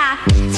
Yeah.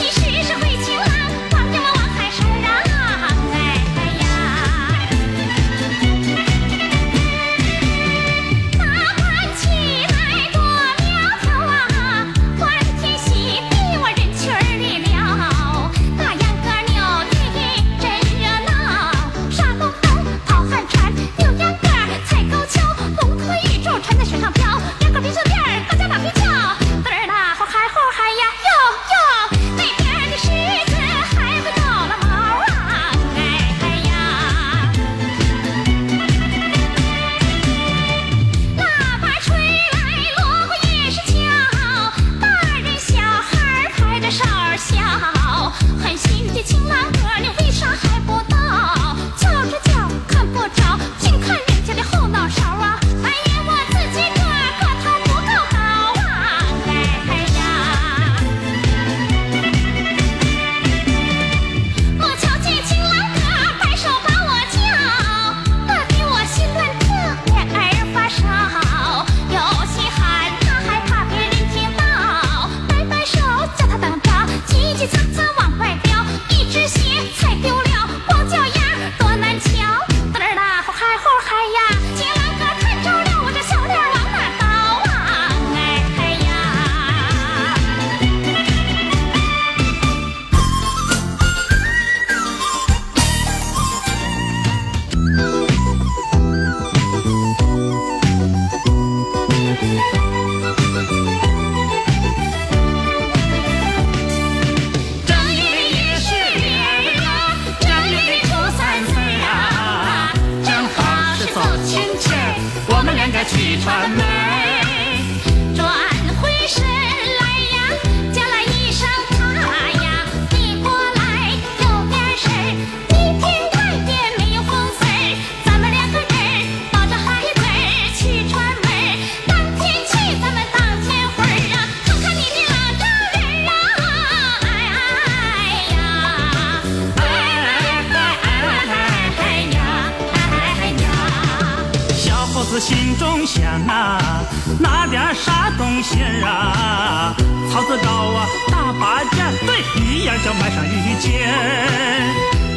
啥东西啊？草作高啊大把件对一样就买上一件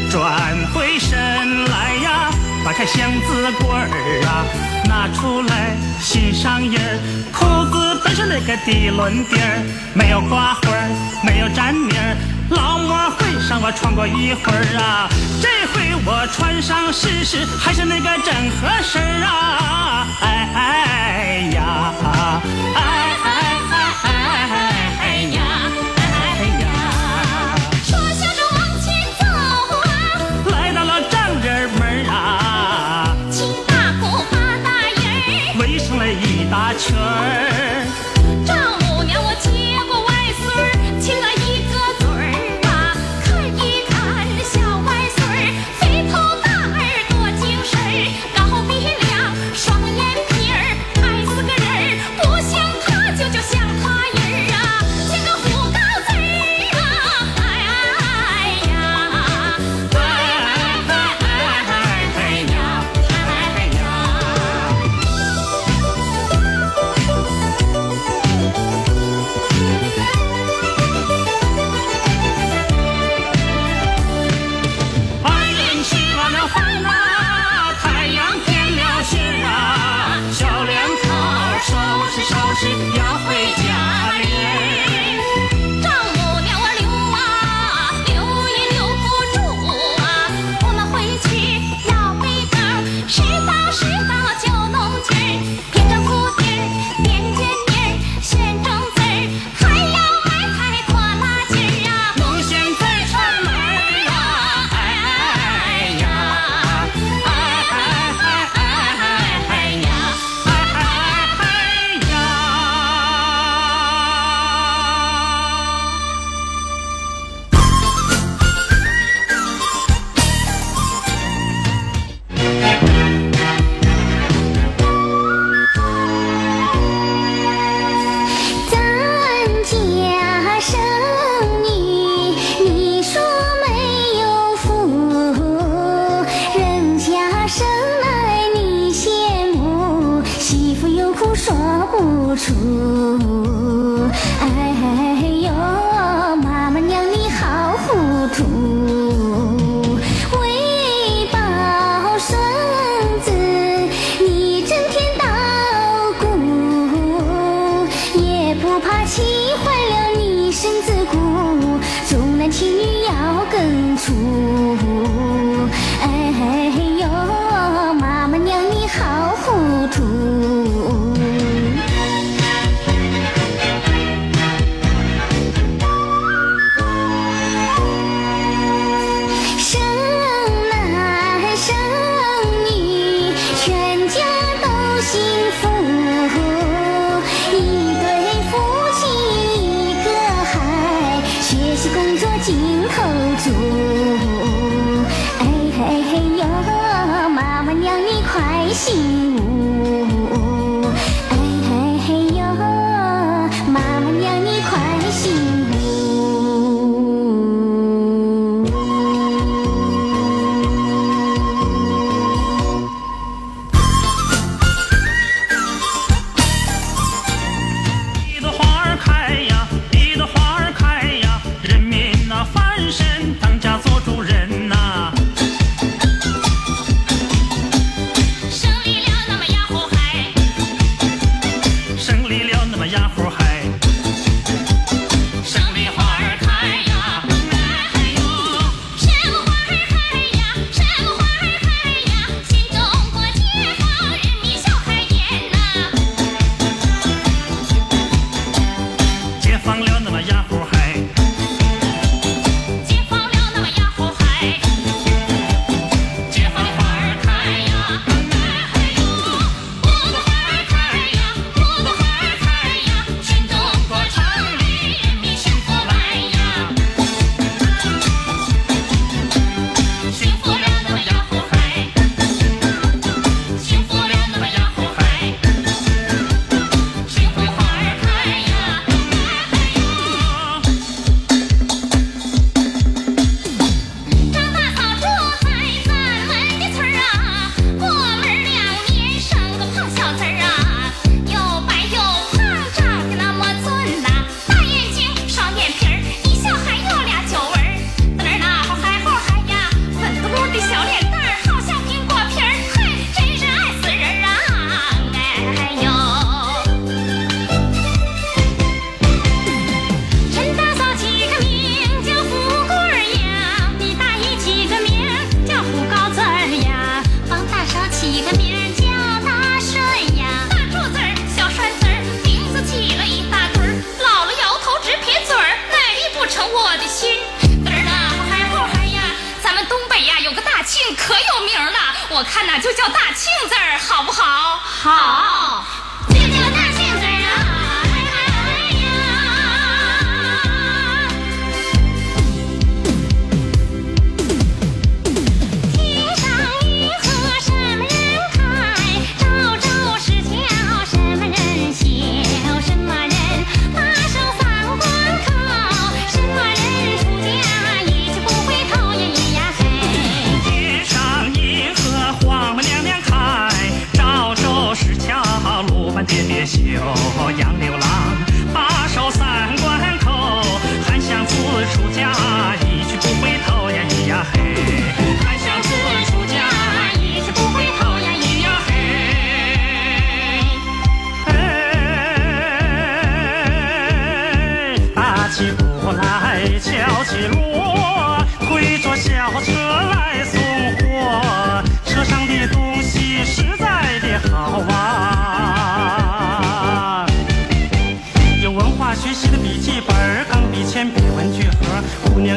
转回身来呀打开箱子柜儿啊拿出来心上印儿。裤子咱是那个涤纶底儿没有刮花儿没有粘泥儿老莫会上我穿过一会儿啊，这回我穿上试试，还是那个正合适啊！哎哎呀！哎心。无我看呐，就叫大庆字儿，好不好？好。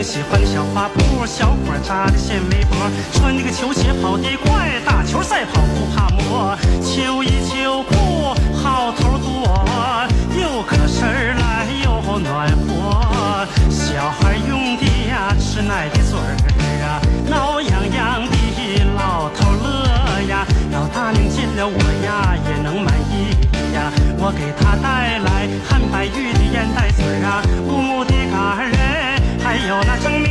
喜欢小花布小伙扎个线围脖穿那个球鞋跑得快打球赛跑不怕磨秋衣秋裤好头多又可儿来又暖和小孩用的呀吃奶的嘴儿啊挠痒痒的老头乐呀老大娘见了我呀也能满意呀我给他带来汉白玉的烟袋嘴儿啊乌木的有那生命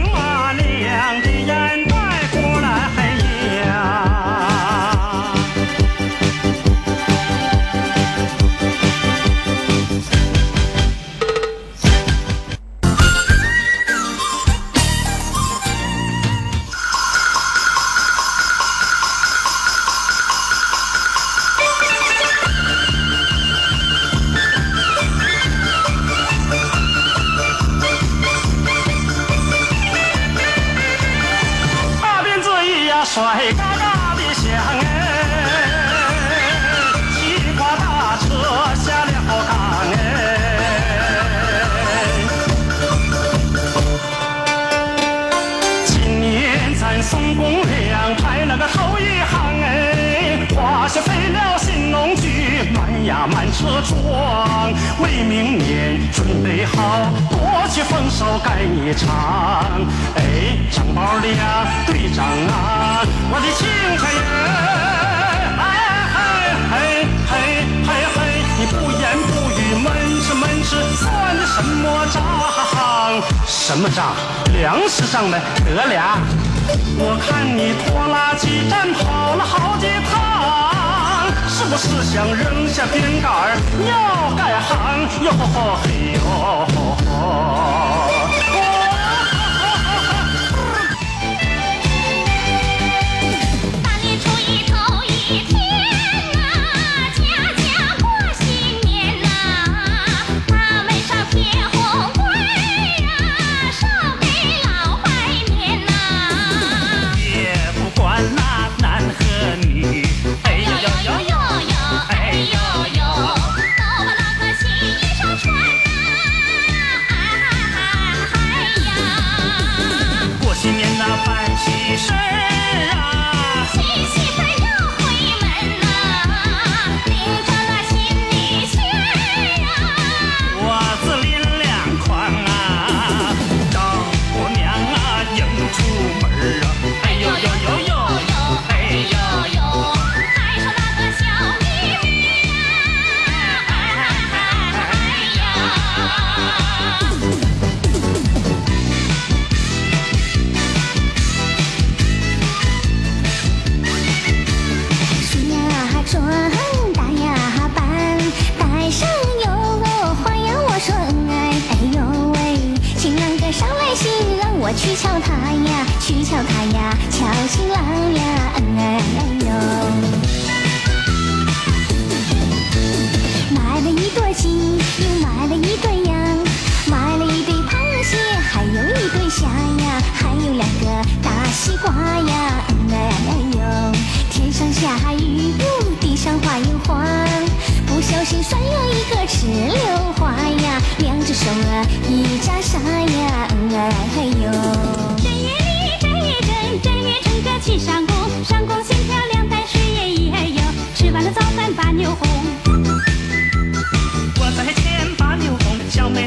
呀满车装，为明年准备好，多取丰收盖一场。哎，长包的呀，队长啊，我的青菜人，哎嘿嘿嘿嘿嘿，你不言不语闷是闷是，算的什么账？什么账？粮食账呗，得俩。我看你拖拉机站跑了好几趟。是不是想扔下鞭杆儿要改行哟嗬嗬嘿哟嗬嗬？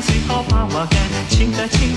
最好把我感亲哥亲